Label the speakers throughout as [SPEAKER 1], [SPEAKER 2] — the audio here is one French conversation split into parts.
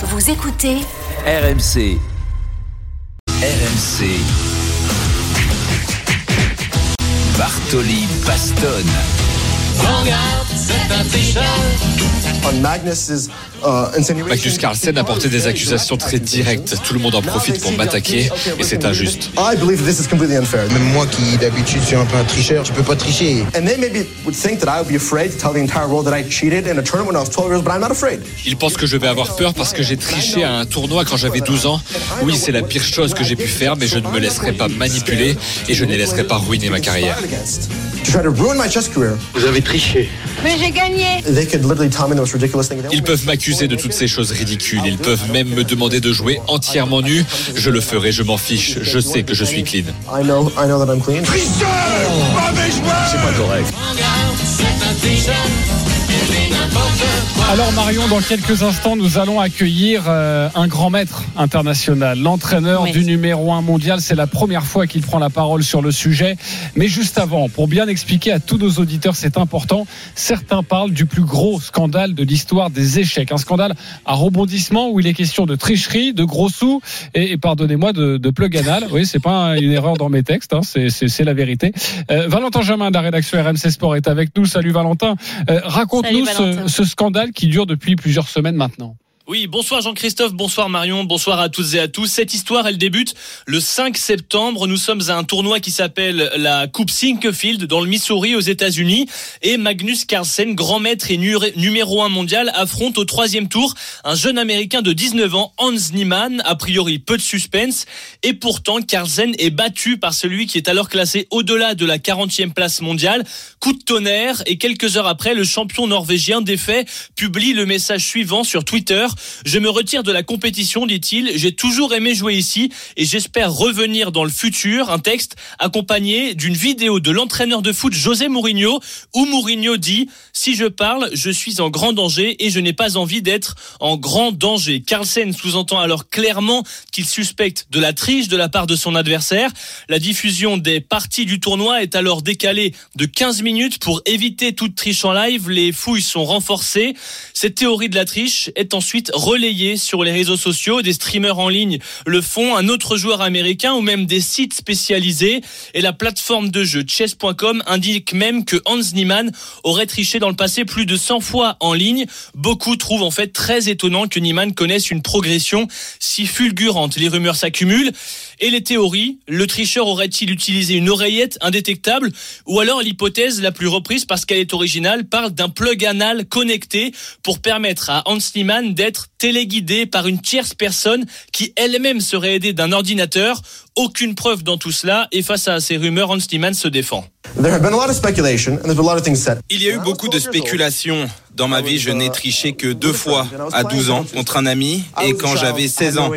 [SPEAKER 1] Vous écoutez
[SPEAKER 2] RMC. RMC. Bartoli Bastonne.
[SPEAKER 3] Magnus Carlsen a porté des accusations très directes. Tout le monde en profite pour m'attaquer et c'est injuste.
[SPEAKER 4] Même moi qui d'habitude suis un peu un tricheur, je peux pas tricher.
[SPEAKER 3] Ils pensent que je vais avoir peur parce que j'ai triché à un tournoi quand j'avais 12 ans. Oui, c'est la pire chose que j'ai pu faire, mais je ne me laisserai pas manipuler et je ne laisserai pas ruiner ma carrière.
[SPEAKER 5] Vous avez triché.
[SPEAKER 6] Mais j'ai gagné
[SPEAKER 3] Ils peuvent m'accuser de toutes ces choses ridicules. Ils peuvent même me demander de jouer entièrement nu. Je le ferai, je m'en fiche. Je sais que je suis clean.
[SPEAKER 2] C'est pas correct.
[SPEAKER 7] Alors Marion, dans quelques instants, nous allons accueillir euh, un grand maître international, l'entraîneur
[SPEAKER 8] Oui.
[SPEAKER 7] du numéro 1 mondial. C'est la première fois qu'il prend la parole sur le sujet. Mais juste avant, pour bien expliquer à tous nos auditeurs, c'est important, certains parlent du plus gros scandale de l'histoire des échecs. Un scandale à rebondissement où il est question de tricherie, de gros sous et, et pardonnez-moi, de, de plug anal. Oui, c'est pas une erreur dans mes textes, hein, c'est- c'est c'est la vérité. Euh, Valentin Jamin de la rédaction RMC Sport est avec nous. Salut Valentin. Euh, Raconte-nous ce, ce scandale qui dure depuis plusieurs semaines maintenant.
[SPEAKER 9] Oui, bonsoir Jean-Christophe, bonsoir Marion, bonsoir à toutes et à tous. Cette histoire, elle débute le 5 septembre. Nous sommes à un tournoi qui s'appelle la Coupe Sinquefield dans le Missouri aux États-Unis. Et Magnus Carlsen, grand maître et nu- numéro un mondial, affronte au troisième tour un jeune américain de 19 ans, Hans Niemann. A priori, peu de suspense. Et pourtant, Carlsen est battu par celui qui est alors classé au-delà de la 40e place mondiale. Coup de tonnerre. Et quelques heures après, le champion norvégien défait publie le message suivant sur Twitter. Je me retire de la compétition, dit-il. J'ai toujours aimé jouer ici et j'espère revenir dans le futur. Un texte accompagné d'une vidéo de l'entraîneur de foot José Mourinho où Mourinho dit Si je parle, je suis en grand danger et je n'ai pas envie d'être en grand danger. Carlsen sous-entend alors clairement qu'il suspecte de la triche de la part de son adversaire. La diffusion des parties du tournoi est alors décalée de 15 minutes pour éviter toute triche en live. Les fouilles sont renforcées. Cette théorie de la triche est ensuite relayée sur les réseaux sociaux. Des streamers en ligne le font, un autre joueur américain ou même des sites spécialisés. Et la plateforme de jeu chess.com indique même que Hans Niemann aurait triché dans le passé plus de 100 fois en ligne. Beaucoup trouvent en fait très étonnant que Niemann connaisse une progression si fulgurante. Les rumeurs s'accumulent. Et les théories, le tricheur aurait-il utilisé une oreillette indétectable ou alors l'hypothèse la plus reprise parce qu'elle est originale parle d'un plug anal connecté pour permettre à Hans Niemann d'être téléguidé par une tierce personne qui elle-même serait aidée d'un ordinateur. Aucune preuve dans tout cela et face à ces rumeurs, Hans Niemann se défend.
[SPEAKER 10] Il y a eu beaucoup de spéculations. Dans ma vie, je n'ai triché que deux fois, à 12 ans, contre un ami et quand j'avais 16 ans.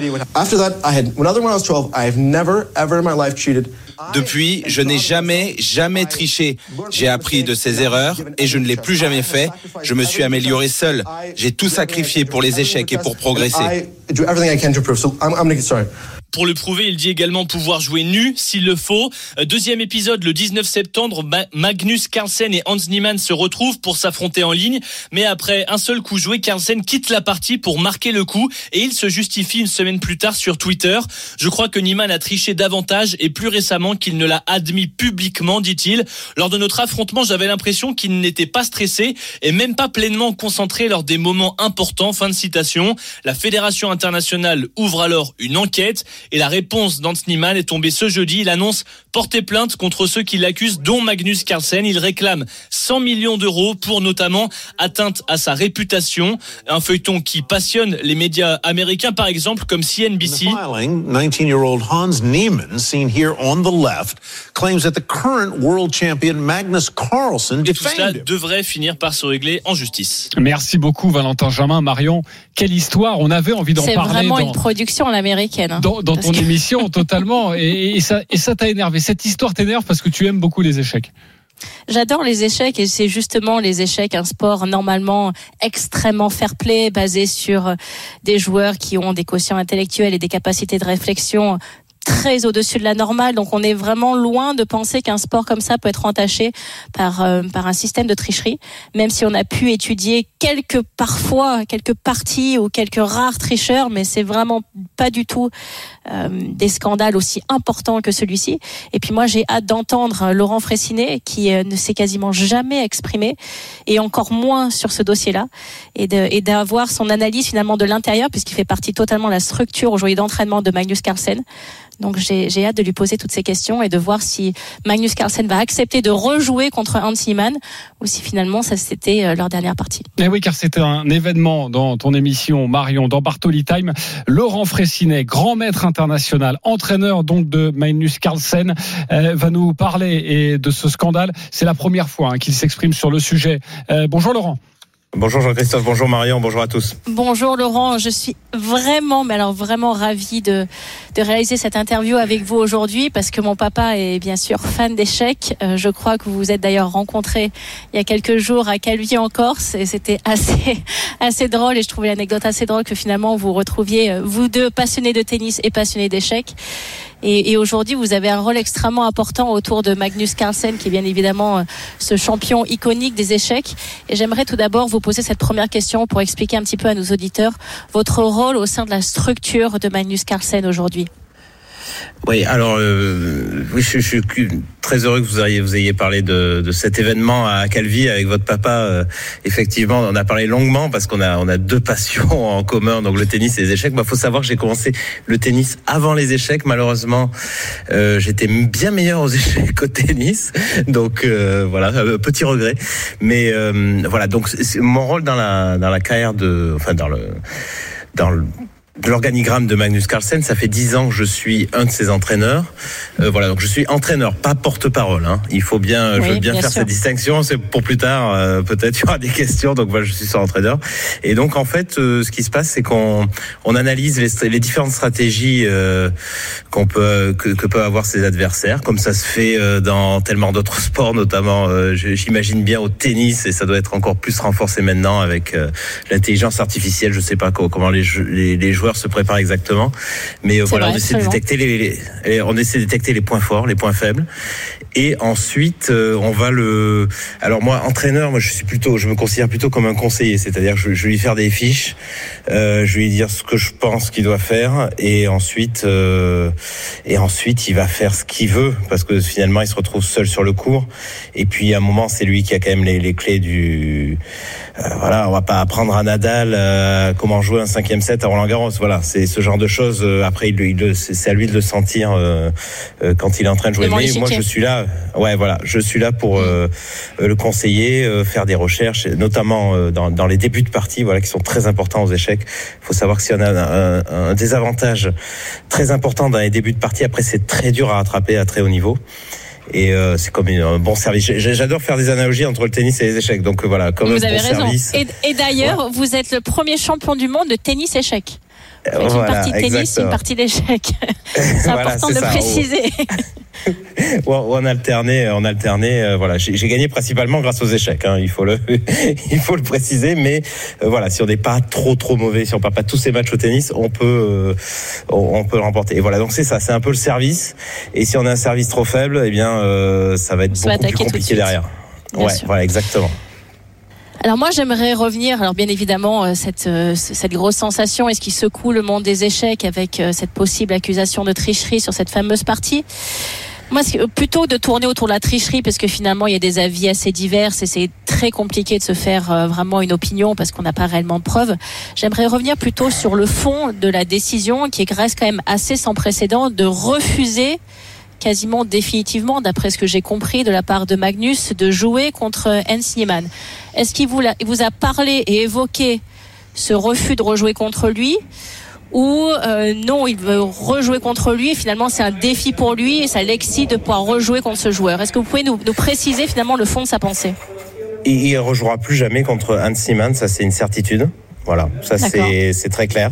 [SPEAKER 10] Depuis, je n'ai jamais, jamais triché. J'ai appris de ces erreurs et je ne l'ai plus jamais fait. Je me suis amélioré seul. J'ai tout sacrifié pour les échecs et pour progresser.
[SPEAKER 9] Pour le prouver, il dit également pouvoir jouer nu s'il le faut. Euh, Deuxième épisode le 19 septembre, Ma- Magnus Carlsen et Hans Niemann se retrouvent pour s'affronter en ligne. Mais après un seul coup joué, Carlsen quitte la partie pour marquer le coup et il se justifie une semaine plus tard sur Twitter. Je crois que Niemann a triché davantage et plus récemment qu'il ne l'a admis publiquement, dit-il. Lors de notre affrontement, j'avais l'impression qu'il n'était pas stressé et même pas pleinement concentré lors des moments importants. Fin de citation. La Fédération internationale ouvre alors une enquête et la réponse d'Hans Niemann est tombée ce jeudi. Il annonce porter plainte contre ceux qui l'accusent, dont Magnus Carlsen. Il réclame 100 millions d'euros pour notamment atteinte à sa réputation. Un feuilleton qui passionne les médias américains, par exemple, comme CNBC.
[SPEAKER 5] filing, 19-year-old Hans Niemann, seen here on the left, claims that the current world champion Magnus Carlsen
[SPEAKER 9] Et tout cela devrait finir par se régler en justice.
[SPEAKER 7] Merci beaucoup Valentin Jamin, Marion. Quelle histoire On avait envie d'en
[SPEAKER 8] C'est
[SPEAKER 7] parler
[SPEAKER 8] vraiment
[SPEAKER 7] dans,
[SPEAKER 8] une production à l'américaine. hein.
[SPEAKER 7] dans, dans
[SPEAKER 8] Parce
[SPEAKER 7] ton
[SPEAKER 8] que-
[SPEAKER 7] émission totalement. Et, et ça et ça t'a énervé. Cette histoire t'énerve parce que tu aimes beaucoup les échecs.
[SPEAKER 8] J'adore les échecs et c'est justement les échecs un sport normalement extrêmement fair-play basé sur des joueurs qui ont des quotients intellectuels et des capacités de réflexion très au-dessus de la normale. Donc on est vraiment loin de penser qu'un sport comme ça peut être entaché par euh, par un système de tricherie, même si on a pu étudier quelques parfois quelques parties ou quelques rares tricheurs, mais c'est vraiment pas du tout euh, des scandales aussi importants que celui-ci. Et puis moi j'ai hâte d'entendre Laurent Fressinet qui euh, ne s'est quasiment jamais exprimé et encore moins sur ce dossier-là et et d'avoir son analyse finalement de l'intérieur puisqu'il fait partie totalement de la structure aujourd'hui d'entraînement de Magnus Carlsen. Donc j'ai hâte de lui poser toutes ces questions et de voir si Magnus Carlsen va accepter de rejouer contre Hans Niemann ou si finalement ça c'était euh, leur dernière partie.
[SPEAKER 7] Et eh oui, car c'était un événement dans ton émission Marion, dans Bartoli Time. Laurent Fressinet, grand maître international, entraîneur donc de Magnus Carlsen, euh, va nous parler de ce scandale. C'est la première fois hein, qu'il s'exprime sur le sujet. Euh, bonjour Laurent.
[SPEAKER 1] Bonjour Jean-Christophe, bonjour Marion, bonjour à tous.
[SPEAKER 8] Bonjour Laurent, je suis vraiment, mais alors vraiment ravie de, de réaliser cette interview avec vous aujourd'hui parce que mon papa est bien sûr fan d'échecs. Euh, je crois que vous vous êtes d'ailleurs rencontrés il y a quelques jours à Calvi en Corse et c'était assez, assez drôle et je trouvais l'anecdote assez drôle que finalement vous retrouviez, euh, vous deux passionnés de tennis et passionnés d'échecs. Et, et aujourd'hui, vous avez un rôle extrêmement important autour de Magnus Carlsen, qui est bien évidemment euh, ce champion iconique des échecs. Et j'aimerais tout d'abord vous poser cette première question pour expliquer un petit peu à nos auditeurs votre rôle au sein de la structure de Magnus Carlsen aujourd'hui.
[SPEAKER 1] Oui, alors euh, oui, je, suis très heureux que vous ayez, vous ayez parlé de, de cet événement à Calvi avec votre papa. Euh, effectivement, on a parlé longuement parce qu'on a on a deux passions en commun, donc le tennis et les échecs. Il bah, faut savoir que j'ai commencé le tennis avant les échecs. Malheureusement, euh, j'étais bien meilleur aux échecs qu'au tennis, donc euh, voilà, petit regret. Mais voilà, donc mon rôle dans la dans la carrière de, enfin dans le dans le l'organigramme de Magnus Carlsen, ça fait dix ans que je suis un de ses entraîneurs. Euh, voilà, donc je suis entraîneur, pas porte-parole. Hein. Il faut bien, je veux bien, faire cette distinction. C'est pour plus tard, euh, peut-être il y aura des questions. Donc voilà, je suis son entraîneur. Et donc en fait, euh, ce qui se passe, c'est qu'on on analyse les, les, différentes stratégies qu'on peut que, que peuvent avoir ses adversaires, comme ça se fait dans tellement d'autres sports, notamment. J'imagine bien au tennis, et ça doit être encore plus renforcé maintenant avec l'intelligence artificielle. Je sais pas comment les, les, les joueurs se prépare exactement. Mais euh, voilà, on essaie de détecter les, on essaie de détecter les points forts, les points faibles. Et ensuite, euh, on va le. Alors moi, entraîneur, moi je suis plutôt, je me considère plutôt comme un conseiller, c'est-à-dire je, je vais lui faire des fiches, euh, je vais lui dire ce que je pense qu'il doit faire, et ensuite, euh, et ensuite il va faire ce qu'il veut, parce que finalement il se retrouve seul sur le cours. Et puis à un moment, c'est lui qui a quand même les, les clés du. Euh, voilà, on va pas apprendre à Nadal euh, comment jouer un cinquième set à Roland Garros. Voilà, c'est ce genre de choses. après, il, il c'est à lui de le sentir quand il est en train de jouer. Mais moi, je suis là ouais, voilà, je suis là pour euh, le conseiller, euh, faire des recherches, notamment euh, dans, dans, les débuts de partie, voilà, qui sont très importants aux échecs. Il faut savoir que si on a un, un, désavantage très important dans les débuts de partie, après c'est très dur à rattraper à très haut niveau et euh, c'est comme un bon service. J'adore faire des analogies entre le tennis et les échecs. Donc voilà, comme
[SPEAKER 8] vous
[SPEAKER 1] un
[SPEAKER 8] avez
[SPEAKER 1] bon
[SPEAKER 8] raison.
[SPEAKER 1] service.
[SPEAKER 8] Et, et d'ailleurs, vous êtes le premier champion du monde de tennis échec. Une partie tennis, une partie d'échecs. c'est important de le préciser.
[SPEAKER 1] on alternait, on alternait. Euh, voilà, j'ai gagné principalement grâce aux échecs. Hein, il faut le, il faut le préciser. Mais euh, voilà, si on n'est pas trop trop mauvais, si on perd pas tous ces matchs au tennis, on peut, euh, on, peut le remporter. Et voilà, donc c'est ça, c'est un peu le service. Et si on a un service trop faible, eh bien, ça va être beaucoup plus compliqué derrière. ouais, voilà, exactement.
[SPEAKER 8] Alors moi j'aimerais revenir, alors bien évidemment cette, cette grosse sensation est ce qui secoue le monde des échecs avec cette possible accusation de tricherie sur cette fameuse partie. Moi, plutôt de tourner autour de la tricherie, parce que finalement, il y a des avis assez divers et c'est très compliqué de se faire euh, vraiment une opinion parce qu'on n'a pas réellement de preuves. J'aimerais revenir plutôt sur le fond de la décision qui reste quand même assez sans précédent de refuser quasiment définitivement, d'après ce que j'ai compris de la part de Magnus, de jouer contre Hans Niemann. Est-ce qu'il vous, a parlé et évoqué ce refus de rejouer contre lui ou euh, non, il veut rejouer contre lui finalement c'est un défi pour lui et ça l'excite de pouvoir rejouer contre ce joueur. Est-ce que vous pouvez nous, préciser finalement le fond de sa pensée?
[SPEAKER 1] Il rejouera plus jamais contre Hans Simon, ça c'est une certitude. Voilà, ça c'est très clair.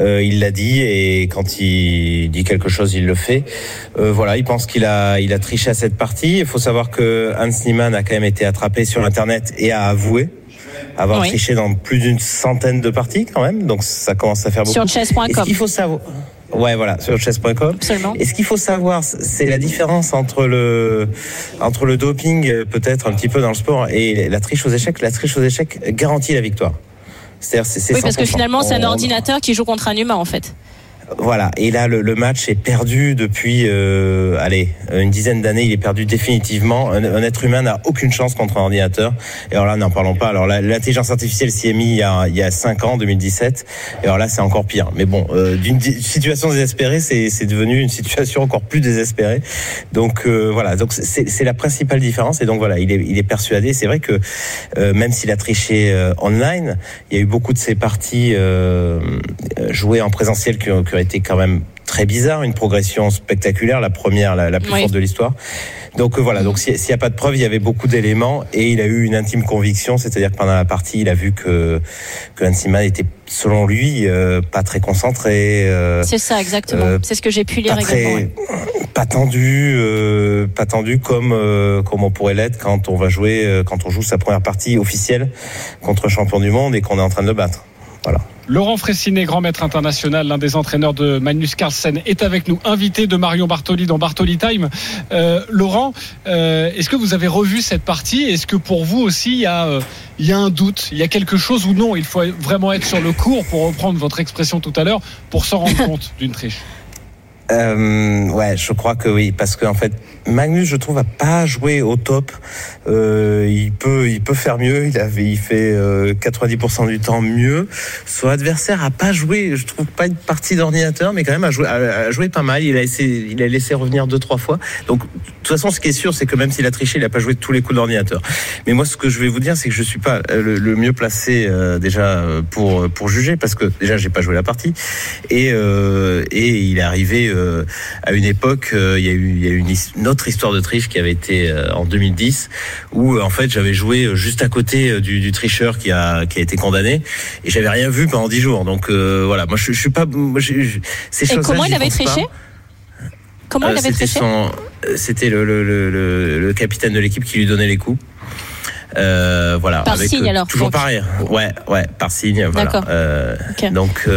[SPEAKER 1] Euh, il l'a dit et quand il dit quelque chose, il le fait. Euh, voilà, il pense qu'il a il a triché à cette partie. Il faut savoir que Hans Niemann a quand même été attrapé sur Internet et a avoué avoir triché dans plus d'une centaine de parties quand même, donc ça commence à faire beaucoup.
[SPEAKER 8] Sur chess.com.
[SPEAKER 1] Il faut savoir. Ouais, voilà, sur chess.com.
[SPEAKER 8] Absolument.
[SPEAKER 1] Et ce qu'il faut savoir, c'est la différence entre le, entre le doping, euh, peut-être un petit peu dans le sport, et la triche aux échecs? La triche aux échecs garantit la victoire. C'est
[SPEAKER 8] Oui, parce que
[SPEAKER 1] 100%.
[SPEAKER 8] finalement, c'est un
[SPEAKER 1] On-
[SPEAKER 8] ordinateur qui joue contre un humain, en fait.
[SPEAKER 1] Voilà. Et là, le, le match est perdu depuis, euh, allez, une dizaine d'années. Il est perdu définitivement. Un, un être humain n'a aucune chance contre un ordinateur. Et alors là, n'en parlons pas. Alors l'intelligence artificielle s'y est mise il y a, il y a cinq ans, 2017. Et alors là, c'est encore pire. Mais bon, euh, d'une situation désespérée, c'est devenu une situation encore plus désespérée. Donc euh, voilà. Donc c'est la principale différence. Et donc voilà, il est, il est persuadé. C'est vrai que euh, même s'il a triché euh, online, il y a eu beaucoup de ces parties euh, jouées en présentiel ont, ont été quand même très bizarres, une progression spectaculaire, la première, la, la plus
[SPEAKER 8] Oui.
[SPEAKER 1] forte de l'histoire. Donc euh, voilà, donc s'il n'y a pas de preuve, il y avait beaucoup d'éléments et il a eu une intime conviction, c'est-à-dire que pendant la partie, il a vu que que Hansima était, selon lui, euh, pas très concentré. euh,
[SPEAKER 8] C'est ça, exactement. c'est ce que j'ai pu lire
[SPEAKER 1] pas
[SPEAKER 8] également.
[SPEAKER 1] très,
[SPEAKER 8] ouais.
[SPEAKER 1] pas tendu, pas tendu comme comme on pourrait l'être quand on va jouer, quand on joue sa première partie officielle contre champion du monde et qu'on est en train de le battre. Voilà.
[SPEAKER 7] Laurent Fressinet, grand maître international, l'un des entraîneurs de Magnus Carlsen, est avec nous, invité de Marion Bartoli dans Bartoli Time. Euh, Laurent, euh, est-ce que vous avez revu cette partie? Est-ce que pour vous aussi, il y, a, euh, il y a un doute Il y a quelque chose ou non? Il faut vraiment être sur le cours, pour reprendre votre expression tout à l'heure, pour s'en rendre compte d'une triche.
[SPEAKER 1] Euh, ouais, je crois que oui, parce qu'en fait, Magnus, je trouve, a pas joué au top. Euh, il peut, il peut faire mieux. Il avait, il fait euh, 90% du temps mieux. Son adversaire a pas joué. Je trouve pas une partie d'ordinateur, mais quand même a joué, a, joué pas mal. Il a laissé, il a laissé revenir deux trois fois. Donc, de toute façon, ce qui est sûr, c'est que même s'il a triché, il a pas joué tous les coups d'ordinateur. Mais moi, ce que je vais vous dire, c'est que je suis pas euh, le, le mieux placé euh, déjà euh, pour pour juger, parce que déjà, j'ai pas joué la partie et euh, et il est arrivé euh, à une époque, euh, il y a eu, il y a eu une, autre histoire de triche qui avait été euh, en 2010, où en fait j'avais joué juste à côté du, du tricheur qui a qui a été condamné, et j'avais rien vu pendant 10 jours. Donc voilà, moi je, je suis pas, moi, je- je- ces
[SPEAKER 8] Et comment il avait
[SPEAKER 1] pas.
[SPEAKER 8] triché Comment il avait triché
[SPEAKER 1] C'était le, le, le, le, le capitaine de l'équipe qui lui donnait les coups. Euh, voilà.
[SPEAKER 8] Par signe,
[SPEAKER 1] euh,
[SPEAKER 8] alors,
[SPEAKER 1] Toujours
[SPEAKER 8] donc.
[SPEAKER 1] par rire. Ouais, ouais, par signe. Voilà.
[SPEAKER 8] D'accord.
[SPEAKER 1] Euh,
[SPEAKER 8] Ok.
[SPEAKER 1] Donc.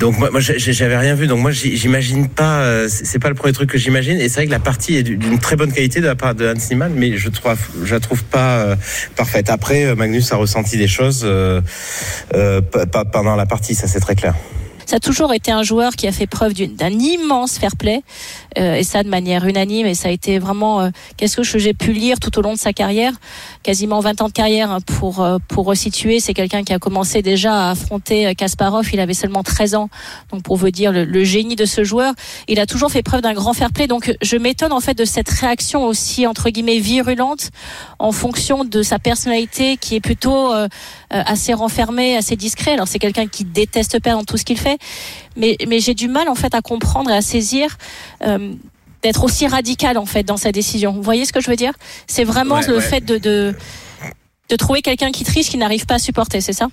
[SPEAKER 1] Donc moi, moi, j'avais rien vu. Donc moi, j'imagine pas. euh, C'est pas le premier truc que j'imagine. Et c'est vrai que la partie est d'une très bonne qualité de la part de Hans Niemann, mais je trouve, je la trouve pas euh, parfaite. Après, euh, Magnus a ressenti des choses euh, pendant la partie. Ça, c'est très clair.
[SPEAKER 8] Ça a toujours été un joueur qui a fait preuve d'un immense fair play, euh, et ça de manière unanime. Et ça a été vraiment euh, qu'est-ce que j'ai pu lire tout au long de sa carrière, quasiment 20 ans de carrière hein, pour euh, pour resituer. C'est quelqu'un qui a commencé déjà à affronter euh, Kasparov. Il avait seulement 13 ans, donc pour vous dire le, le génie de ce joueur. Il a toujours fait preuve d'un grand fair play. Donc je m'étonne en fait de cette réaction aussi entre guillemets virulente en fonction de sa personnalité qui est plutôt euh, euh, assez renfermé, assez discret. Alors c'est quelqu'un qui déteste perdre dans tout ce qu'il fait, mais, mais j'ai du mal en fait à comprendre et à saisir. euh, d'être aussi radical en fait dans sa décision. Vous voyez ce que je veux dire? C'est vraiment
[SPEAKER 1] Ouais,
[SPEAKER 8] le
[SPEAKER 1] ouais.
[SPEAKER 8] fait de, de de trouver quelqu'un qui triche qui n'arrive pas à supporter, c'est ça?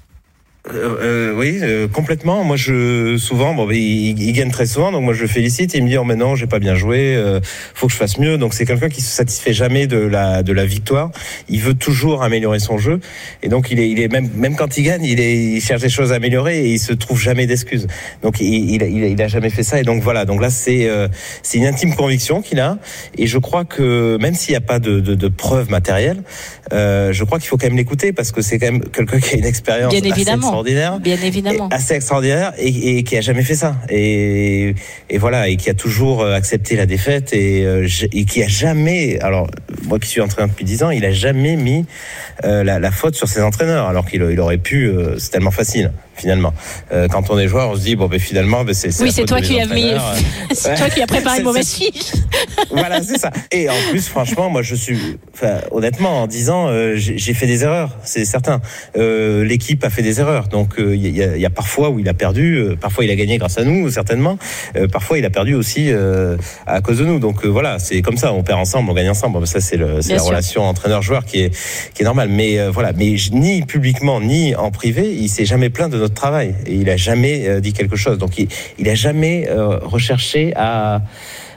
[SPEAKER 1] Euh, euh, oui, euh, complètement. Moi, je souvent, bon, il, il gagne très souvent, donc moi je le félicite. Et il me dit, oh, mais non, j'ai pas bien joué, euh, faut que je fasse mieux. Donc c'est quelqu'un qui se satisfait jamais de la de la victoire. Il veut toujours améliorer son jeu, et donc il est il est même même quand il gagne, il est il cherche des choses à améliorer et il se trouve jamais d'excuses. Donc il, il, il, a- jamais fait ça. Et donc voilà. Donc là, c'est euh, c'est une intime conviction qu'il a. Et je crois que même s'il n'y a pas de, de, de preuves matérielles, euh, je crois qu'il faut quand même l'écouter parce que c'est quand même quelqu'un qui a une expérience
[SPEAKER 8] Bien évidemment.
[SPEAKER 1] Extraordinaire.
[SPEAKER 8] Bien évidemment.
[SPEAKER 1] assez extraordinaire et, et qui a jamais fait ça. Et, et voilà et qui a toujours euh, accepté la défaite et, euh, et qui a jamais alors moi qui suis entraîneur depuis 10 ans il a jamais mis euh, la, la faute sur ses entraîneurs alors qu'il il aurait pu euh, c'est tellement facile finalement Euh, quand on est joueur on se dit bon ben finalement ben, c'est
[SPEAKER 8] Oui, c'est toi qui as mis,
[SPEAKER 1] entraîneurs.
[SPEAKER 8] c'est toi qui as préparé une mauvaise fiche.
[SPEAKER 1] voilà, c'est ça. Et en plus, franchement, moi, je suis, enfin, honnêtement, en 10 ans, euh, j'ai fait des erreurs, c'est certain. Euh, L'équipe a fait des erreurs, donc euh, il y, y a parfois où il a perdu, euh, parfois il a gagné grâce à nous, certainement. Euh, parfois, il a perdu aussi à cause de nous. Donc voilà, c'est comme ça. On perd ensemble, on gagne ensemble. Bon, Ça, c'est la
[SPEAKER 8] sûr.
[SPEAKER 1] relation entraîneur-joueur qui est qui est normale. Mais voilà, mais ni publiquement ni en privé, il s'est jamais plaint de notre travail et il a jamais euh, dit quelque chose. Donc il, il a jamais euh, recherché à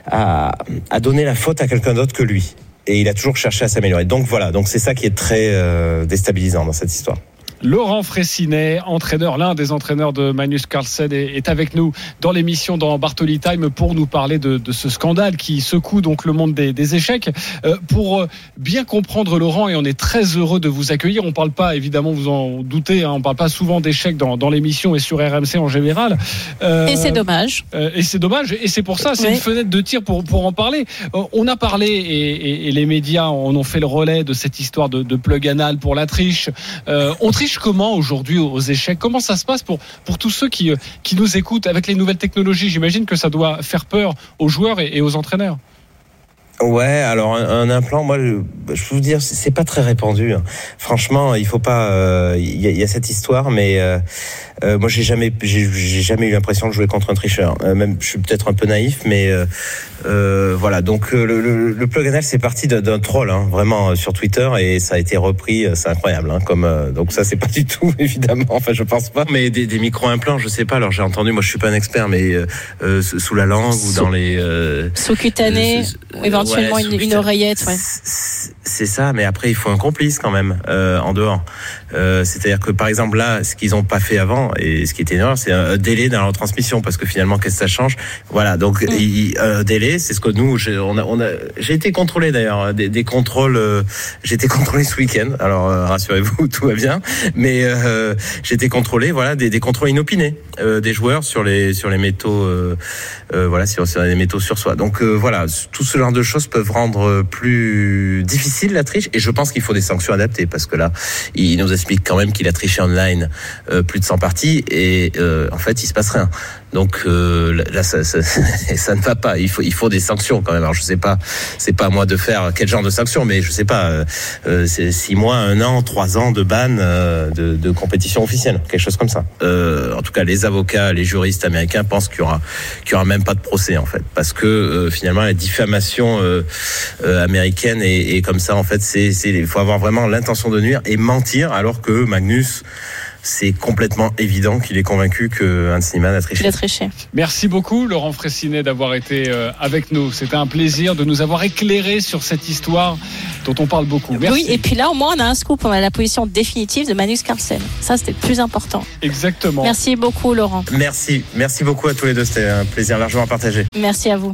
[SPEAKER 1] à, à donner la faute à quelqu'un d'autre que lui. Et il a toujours cherché à s'améliorer. Donc voilà, donc c'est ça qui est très euh, déstabilisant dans cette histoire.
[SPEAKER 7] Laurent Fressinet, entraîneur, l'un des entraîneurs de Magnus Carlsen, est, avec nous dans l'émission dans Bartoli Time pour nous parler de, de, ce scandale qui secoue donc le monde des, des échecs. Euh, pour bien comprendre Laurent, et on est très heureux de vous accueillir. On parle pas, évidemment, vous en doutez, hein, on parle pas souvent d'échecs dans, dans l'émission et sur RMC en général.
[SPEAKER 8] Euh, et c'est dommage.
[SPEAKER 7] Euh, et c'est dommage. Et c'est pour ça, c'est oui. une fenêtre de tir pour pour en parler. Euh, on a parlé et, et, et, les médias en ont fait le relais de cette histoire de, de plug anal pour la triche. on triche comment aujourd'hui aux échecs Comment ça se passe pour, tous ceux qui, qui nous écoutent avec les nouvelles technologies J'imagine que ça doit faire peur aux joueurs et aux entraîneurs.
[SPEAKER 1] Ouais, alors un, un, implant, moi, je, je peux vous dire, c'est pas très répandu. Hein. Franchement, il faut pas. Il euh, y, a, y, a cette histoire, mais euh, euh, moi, j'ai jamais, j'ai jamais eu l'impression de jouer contre un tricheur. Euh, même, je suis peut-être un peu naïf, mais euh, voilà. Donc le, le, le plug anal, c'est parti d'un troll, hein, vraiment sur Twitter, et ça a été repris. C'est incroyable. Hein, comme donc ça, c'est pas du tout évidemment. Enfin, je pense pas. Mais des, des micro implants, je sais pas. Alors j'ai entendu. Moi, je suis pas un expert, mais sous la langue ou dans les
[SPEAKER 8] sous-cutané, éventuellement ouais, une, une, oreillette. Ouais.
[SPEAKER 1] C'est ça, mais après il faut un complice quand même euh, en dehors. Euh, C'est-à-dire que par exemple là, ce qu'ils n'ont pas fait avant et ce qui était énorme, c'est un délai dans leur transmission parce que finalement qu'est-ce que ça change? Voilà, donc il, un délai, c'est ce que nous, on a, on a, j'ai été contrôlé d'ailleurs des, des, contrôles. Euh, j'ai été contrôlé ce week-end. Alors euh, rassurez-vous, tout va bien. Mais euh, j'ai été contrôlé, voilà, des, des contrôles inopinés des joueurs sur les sur les métaux, voilà, sur, sur les métaux sur soi. Donc voilà, tout ce genre de choses peuvent rendre plus difficile la triche et je pense qu'il faut des sanctions adaptées parce que là il nous explique quand même qu'il a triché online euh, plus de 100 parties et euh, en fait il se passe rien donc euh, là ça, ça, ça, ne va pas. Il faut il faut des sanctions quand même. Alors je sais pas c'est pas à moi de faire quel genre de sanctions mais je sais pas euh, c'est six mois un an trois ans de ban euh, de, de, compétition officielle quelque chose comme ça. En tout cas les avocats les juristes américains pensent qu'il y aura qu'il y aura même pas de procès en fait. Parce que finalement la diffamation américaine est, est comme ça en fait. C'est il faut avoir vraiment l'intention de nuire et mentir alors que Magnus c'est complètement évident qu'il est convaincu que Hans Niemann a triché.
[SPEAKER 8] Il a triché.
[SPEAKER 7] Merci beaucoup Laurent Fressinet d'avoir été avec nous. C'était un plaisir de nous avoir éclairé sur cette histoire dont on parle beaucoup. Merci.
[SPEAKER 8] Oui, et puis là au moins on a un scoop, on a la position définitive de Magnus Carlsen. Ça c'était le plus important.
[SPEAKER 7] Exactement.
[SPEAKER 8] Merci beaucoup Laurent.
[SPEAKER 1] Merci, merci beaucoup à tous les deux, c'était un plaisir largement partagé.
[SPEAKER 8] Merci à vous.